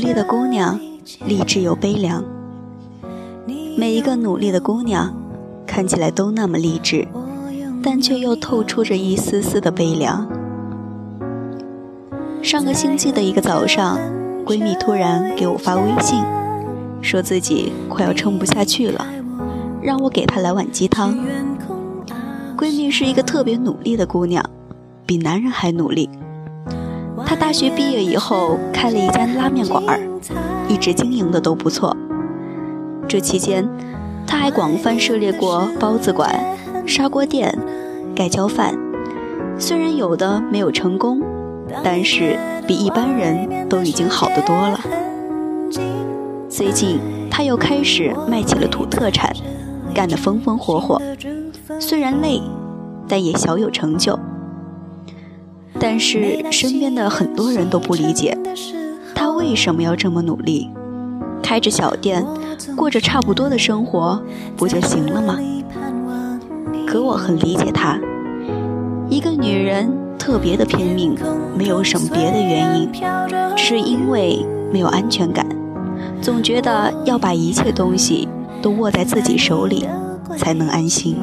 努力的姑娘，励志又悲凉。每一个努力的姑娘，看起来都那么励志，但却又透出着一丝丝的悲凉。上个星期的一个早上，闺蜜突然给我发微信，说自己快要撑不下去了，让我给她来碗鸡汤。闺蜜是一个特别努力的姑娘，比男人还努力。他大学毕业以后开了一家拉面馆儿，一直经营的都不错。这期间，他还广泛涉猎过包子馆、砂锅店、盖浇饭，虽然有的没有成功，但是比一般人都已经好得多了。最近，他又开始卖起了土特产，干得风风火火。虽然累，但也小有成就。但是身边的很多人都不理解，他为什么要这么努力，开着小店，过着差不多的生活，不就行了吗？可我很理解他，一个女人特别的拼命，没有什么别的原因，是因为没有安全感，总觉得要把一切东西都握在自己手里，才能安心。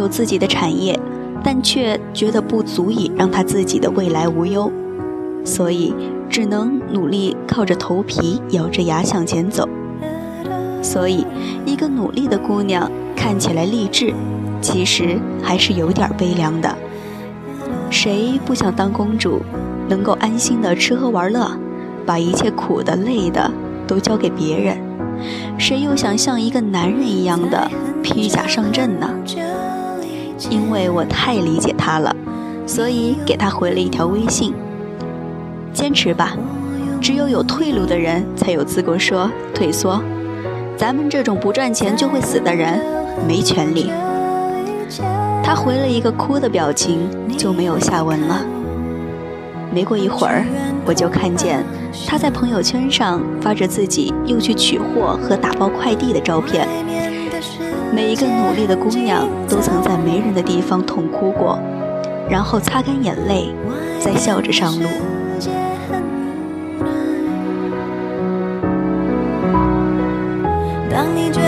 有自己的产业，但却觉得不足以让他自己的未来无忧，所以只能努力靠着头皮咬着牙向前走。所以，一个努力的姑娘看起来励志，其实还是有点悲凉的。谁不想当公主，能够安心的吃喝玩乐，把一切苦的累的都交给别人？谁又想像一个男人一样的披甲上阵呢？因为我太理解他了，所以给他回了一条微信：“坚持吧，只有有退路的人才有资格说退缩。咱们这种不赚钱就会死的人，没权利。”他回了一个哭的表情，就没有下文了。没过一会儿，我就看见他在朋友圈上发着自己又去取货和打包快递的照片。每一个努力的姑娘都曾在没人的地方痛哭过，然后擦干眼泪，再笑着上路。当你觉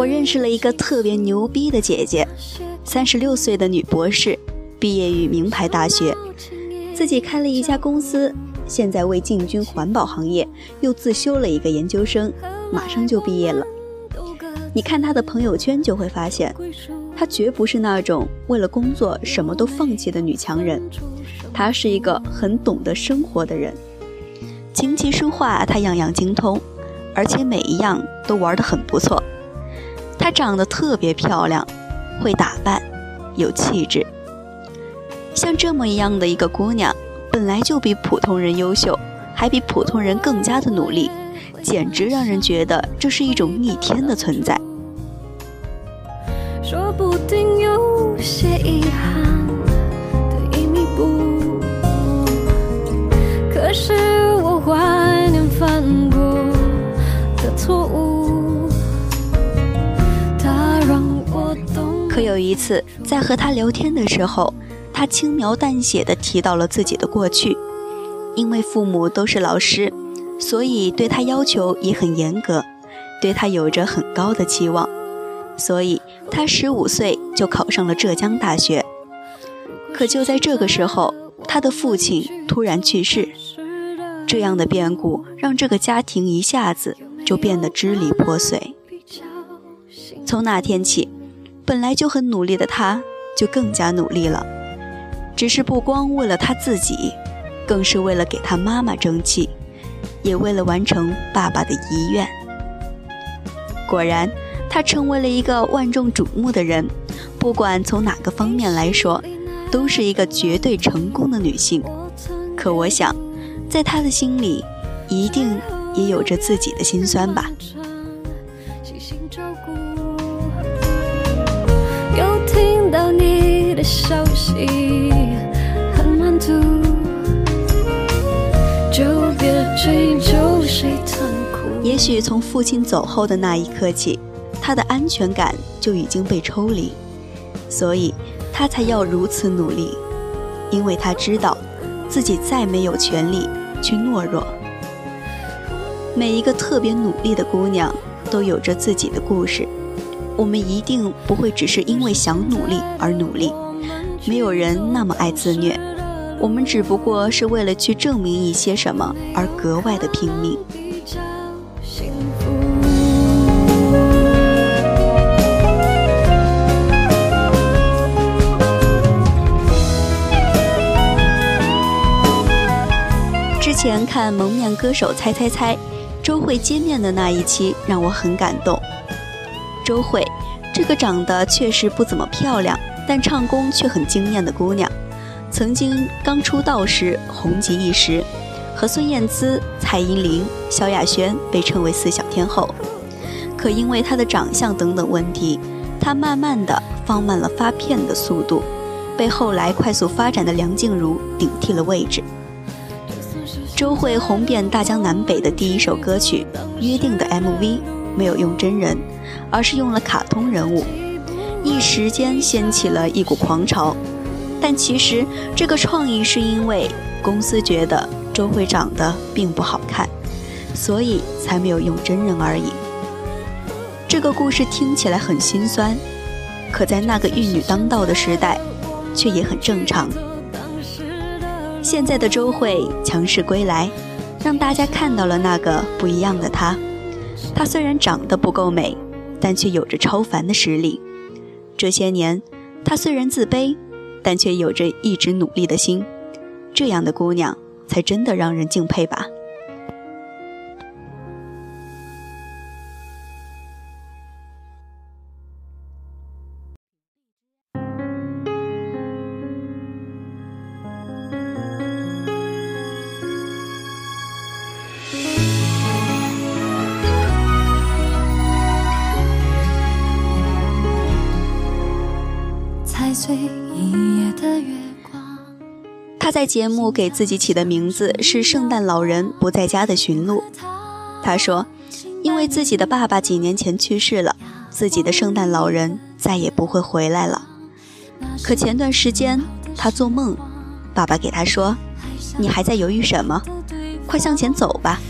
我认识了一个特别牛逼的姐姐，三十六岁的女博士，毕业于名牌大学，自己开了一家公司，现在为进军环保行业又自修了一个研究生，马上就毕业了。你看她的朋友圈就会发现，她绝不是那种为了工作什么都放弃的女强人，她是一个很懂得生活的人，琴棋书画她样样精通。而且每一样都玩得很不错。她长得特别漂亮，会打扮，有气质。像这么一样的一个姑娘，本来就比普通人优秀，还比普通人更加的努力，简直让人觉得这是一种逆天的存在。说不定有些遗憾有一次，在和他聊天的时候，他轻描淡写的提到了自己的过去。因为父母都是老师，所以对他要求也很严格，对他有着很高的期望。所以他十五岁就考上了浙江大学。可就在这个时候，他的父亲突然去世，这样的变故让这个家庭一下子。就变得支离破碎。从那天起，本来就很努力的他，就更加努力了。只是不光为了他自己，更是为了给他妈妈争气，也为了完成爸爸的遗愿。果然，她成为了一个万众瞩目的人。不管从哪个方面来说，都是一个绝对成功的女性。可我想，在她的心里，一定也有着自己的心酸吧。消息，很满足，就别追究谁残酷。也许从父亲走后的那一刻起，他的安全感就已经被抽离，所以他才要如此努力，因为他知道自己再没有权利去懦弱。每一个特别努力的姑娘都有着自己的故事。我们一定不会只是因为想努力而努力，没有人那么爱自虐。我们只不过是为了去证明一些什么而格外的拼命。之前看《蒙面歌手猜猜猜》，周慧见面的那一期让我很感动。周慧，这个长得确实不怎么漂亮，但唱功却很惊艳的姑娘，曾经刚出道时红极一时，和孙燕姿、蔡依林、萧亚轩被称为四小天后。可因为她的长相等等问题，她慢慢的放慢了发片的速度，被后来快速发展的梁静茹顶替了位置。周慧红遍大江南北的第一首歌曲《约定》的 MV 没有用真人。而是用了卡通人物，一时间掀起了一股狂潮。但其实这个创意是因为公司觉得周慧长得并不好看，所以才没有用真人而已。这个故事听起来很心酸，可在那个玉女当道的时代，却也很正常。现在的周慧强势归来，让大家看到了那个不一样的她。她虽然长得不够美。但却有着超凡的实力。这些年，她虽然自卑，但却有着一直努力的心。这样的姑娘，才真的让人敬佩吧。他在节目给自己起的名字是《圣诞老人不在家的寻路》。他说，因为自己的爸爸几年前去世了，自己的圣诞老人再也不会回来了。可前段时间他做梦，爸爸给他说：“你还在犹豫什么？快向前走吧。”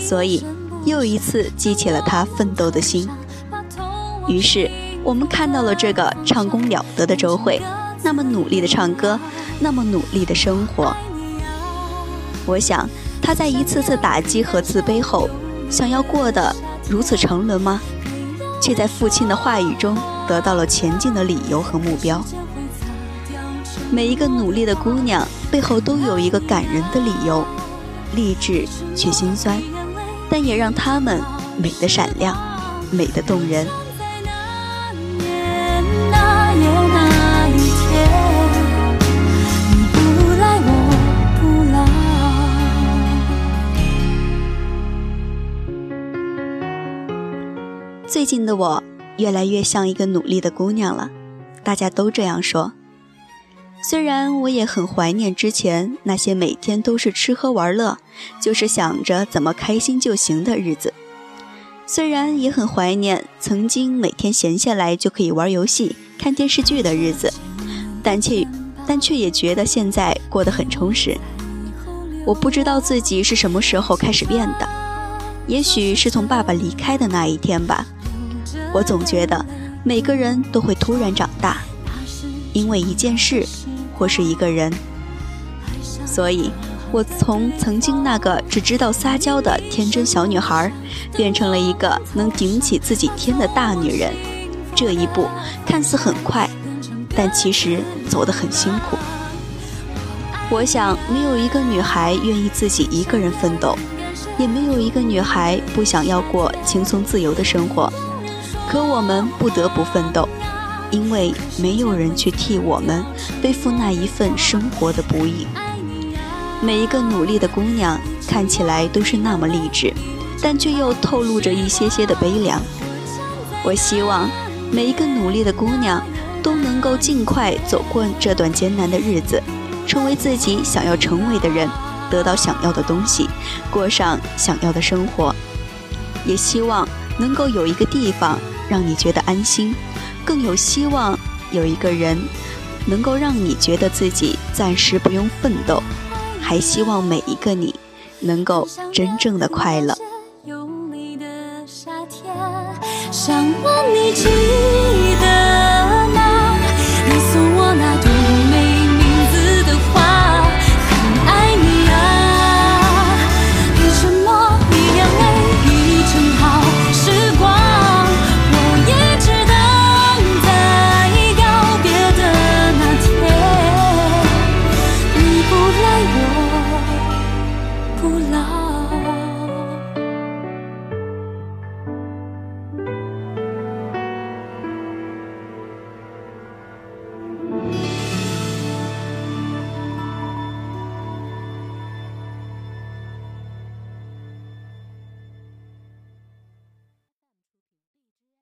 所以又一次激起了他奋斗的心。于是我们看到了这个唱功了得的周慧，那么努力的唱歌。那么努力的生活，我想她在一次次打击和自卑后，想要过得如此沉沦吗？却在父亲的话语中得到了前进的理由和目标。每一个努力的姑娘背后都有一个感人的理由，励志却心酸，但也让她们美得闪亮，美得动人。最近的我越来越像一个努力的姑娘了，大家都这样说。虽然我也很怀念之前那些每天都是吃喝玩乐，就是想着怎么开心就行的日子，虽然也很怀念曾经每天闲下来就可以玩游戏、看电视剧的日子，但却但却也觉得现在过得很充实。我不知道自己是什么时候开始变的，也许是从爸爸离开的那一天吧。我总觉得每个人都会突然长大，因为一件事或是一个人。所以，我从曾经那个只知道撒娇的天真小女孩，变成了一个能顶起自己天的大女人。这一步看似很快，但其实走得很辛苦。我想，没有一个女孩愿意自己一个人奋斗，也没有一个女孩不想要过轻松自由的生活。可我们不得不奋斗，因为没有人去替我们背负那一份生活的不易。每一个努力的姑娘看起来都是那么励志，但却又透露着一些些的悲凉。我希望每一个努力的姑娘都能够尽快走过这段艰难的日子，成为自己想要成为的人，得到想要的东西，过上想要的生活。也希望能够有一个地方让你觉得安心，更有希望有一个人能够让你觉得自己暂时不用奋斗，还希望每一个你能够真正的快乐。有你的夏天想问你